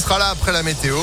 sera là après la météo.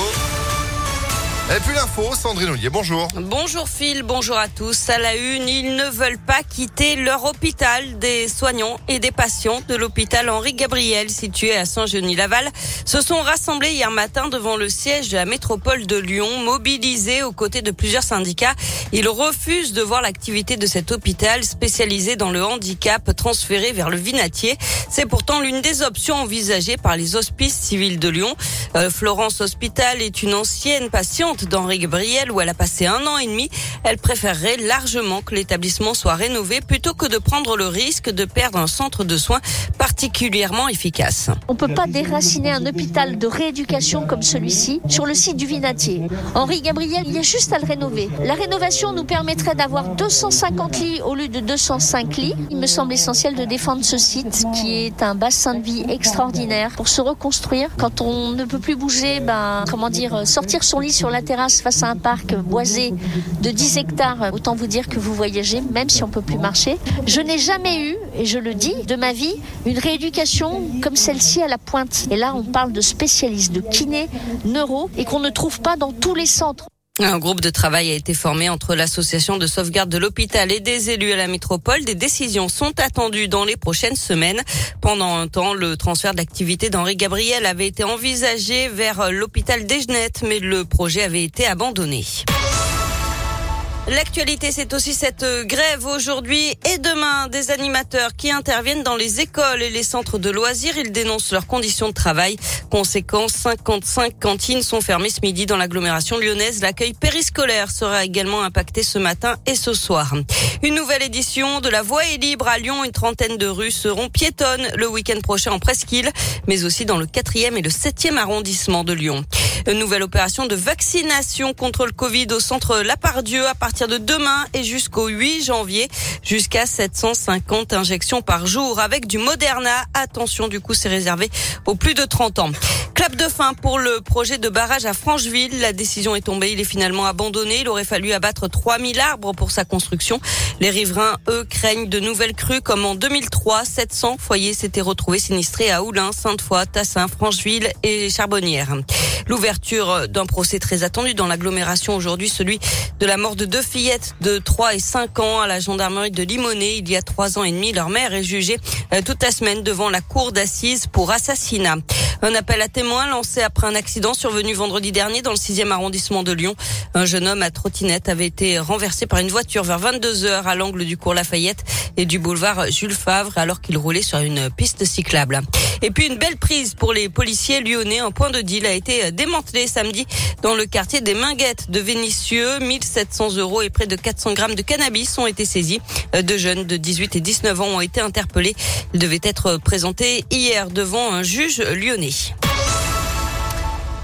Et puis l'info, Sandrine Ollier, bonjour. Bonjour Phil, bonjour à tous. À la une, ils ne veulent pas quitter leur hôpital. Des soignants et des patients de l'hôpital Henri Gabriel, situé à Saint-Genis-Laval, se sont rassemblés hier matin devant le siège de la métropole de Lyon, mobilisés aux côtés de plusieurs syndicats. Ils refusent de voir l'activité de cet hôpital spécialisé dans le handicap transféré vers le Vinatier. C'est pourtant l'une des options envisagées par les hospices civils de Lyon. Euh, Florence Hospital est une ancienne patiente d'Henri Gabriel où elle a passé un an et demi. Elle préférerait largement que l'établissement soit rénové plutôt que de prendre le risque de perdre un centre de soins particulièrement efficace. On ne peut pas déraciner un hôpital de rééducation comme celui-ci sur le site du Vinatier. Henri Gabriel, il y a juste à le rénover. La rénovation nous permettrait d'avoir 250 lits au lieu de 205 lits. Il me semble essentiel de défendre ce site qui est un bassin de vie extraordinaire pour se reconstruire. Quand on ne peut plus bouger, ben, comment dire, sortir son lit sur la terrasse face à un parc boisé de 10 hectares, autant vous dire que vous voyagez, même si on peut plus marcher. Je n'ai jamais eu, et je le dis, de ma vie, une rééducation comme celle-ci à la pointe. Et là, on parle de spécialistes, de kinés, neuro, et qu'on ne trouve pas dans tous les centres. Un groupe de travail a été formé entre l'association de sauvegarde de l'hôpital et des élus à la métropole. Des décisions sont attendues dans les prochaines semaines. Pendant un temps, le transfert d'activité d'Henri Gabriel avait été envisagé vers l'hôpital d'Egenet, mais le projet avait été abandonné. L'actualité, c'est aussi cette grève aujourd'hui et demain des animateurs qui interviennent dans les écoles et les centres de loisirs. Ils dénoncent leurs conditions de travail. Conséquence, 55 cantines sont fermées ce midi dans l'agglomération lyonnaise. L'accueil périscolaire sera également impacté ce matin et ce soir. Une nouvelle édition de La Voie est libre à Lyon. Une trentaine de rues seront piétonnes le week-end prochain en presqu'île, mais aussi dans le 4e et le 7e arrondissement de Lyon. Une nouvelle opération de vaccination contre le Covid au centre Lapardieu à partir de demain et jusqu'au 8 janvier. Jusqu'à 750 injections par jour avec du Moderna. Attention, du coup, c'est réservé aux plus de 30 ans. Clap de fin pour le projet de barrage à Francheville. La décision est tombée. Il est finalement abandonné. Il aurait fallu abattre 3000 arbres pour sa construction. Les riverains, eux, craignent de nouvelles crues comme en 2003. 700 foyers s'étaient retrouvés sinistrés à Oulin, Sainte-Foy, Tassin, Francheville et Charbonnières. L'ouverture d'un procès très attendu dans l'agglomération aujourd'hui, celui de la mort de deux fillettes de 3 et 5 ans à la gendarmerie de Limonest. Il y a trois ans et demi, leur mère est jugée euh, toute la semaine devant la cour d'assises pour assassinat. Un appel à témoins lancé après un accident survenu vendredi dernier dans le 6e arrondissement de Lyon. Un jeune homme à trottinette avait été renversé par une voiture vers 22 heures à l'angle du cours Lafayette et du boulevard Jules Favre alors qu'il roulait sur une piste cyclable. Et puis une belle prise pour les policiers lyonnais. Un point de deal a été démantelé samedi dans le quartier des Minguettes de Vénissieux. 1700 euros et près de 400 grammes de cannabis ont été saisis. Deux jeunes de 18 et 19 ans ont été interpellés. Ils devaient être présentés hier devant un juge lyonnais.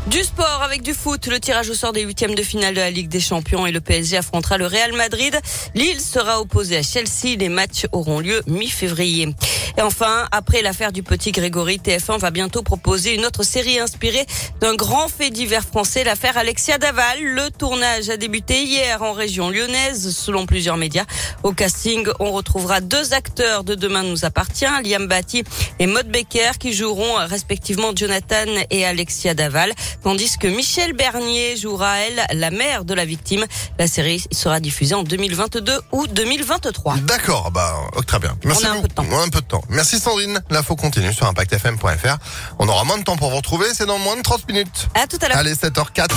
Du sport avec du foot, le tirage au sort des huitièmes de finale de la Ligue des Champions et le PSG affrontera le Real Madrid. Lille sera opposé à Chelsea. Les matchs auront lieu mi-février. Et enfin, après l'affaire du petit Grégory, TF1 va bientôt proposer une autre série inspirée d'un grand fait divers français, l'affaire Alexia Daval. Le tournage a débuté hier en région lyonnaise, selon plusieurs médias. Au casting, on retrouvera deux acteurs de Demain nous appartient, Liam Batty et Maud Becker, qui joueront respectivement Jonathan et Alexia Daval, tandis que Michel Bernier jouera, elle, la mère de la victime. La série sera diffusée en 2022 ou 2023. D'accord, bah, très bien. Merci On a un peu de temps. On a un peu de temps. Merci Sandrine. L'info continue sur impactfm.fr. On aura moins de temps pour vous retrouver. C'est dans moins de 30 minutes. À tout à l'heure. Allez, 7h04.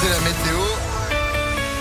C'est la météo.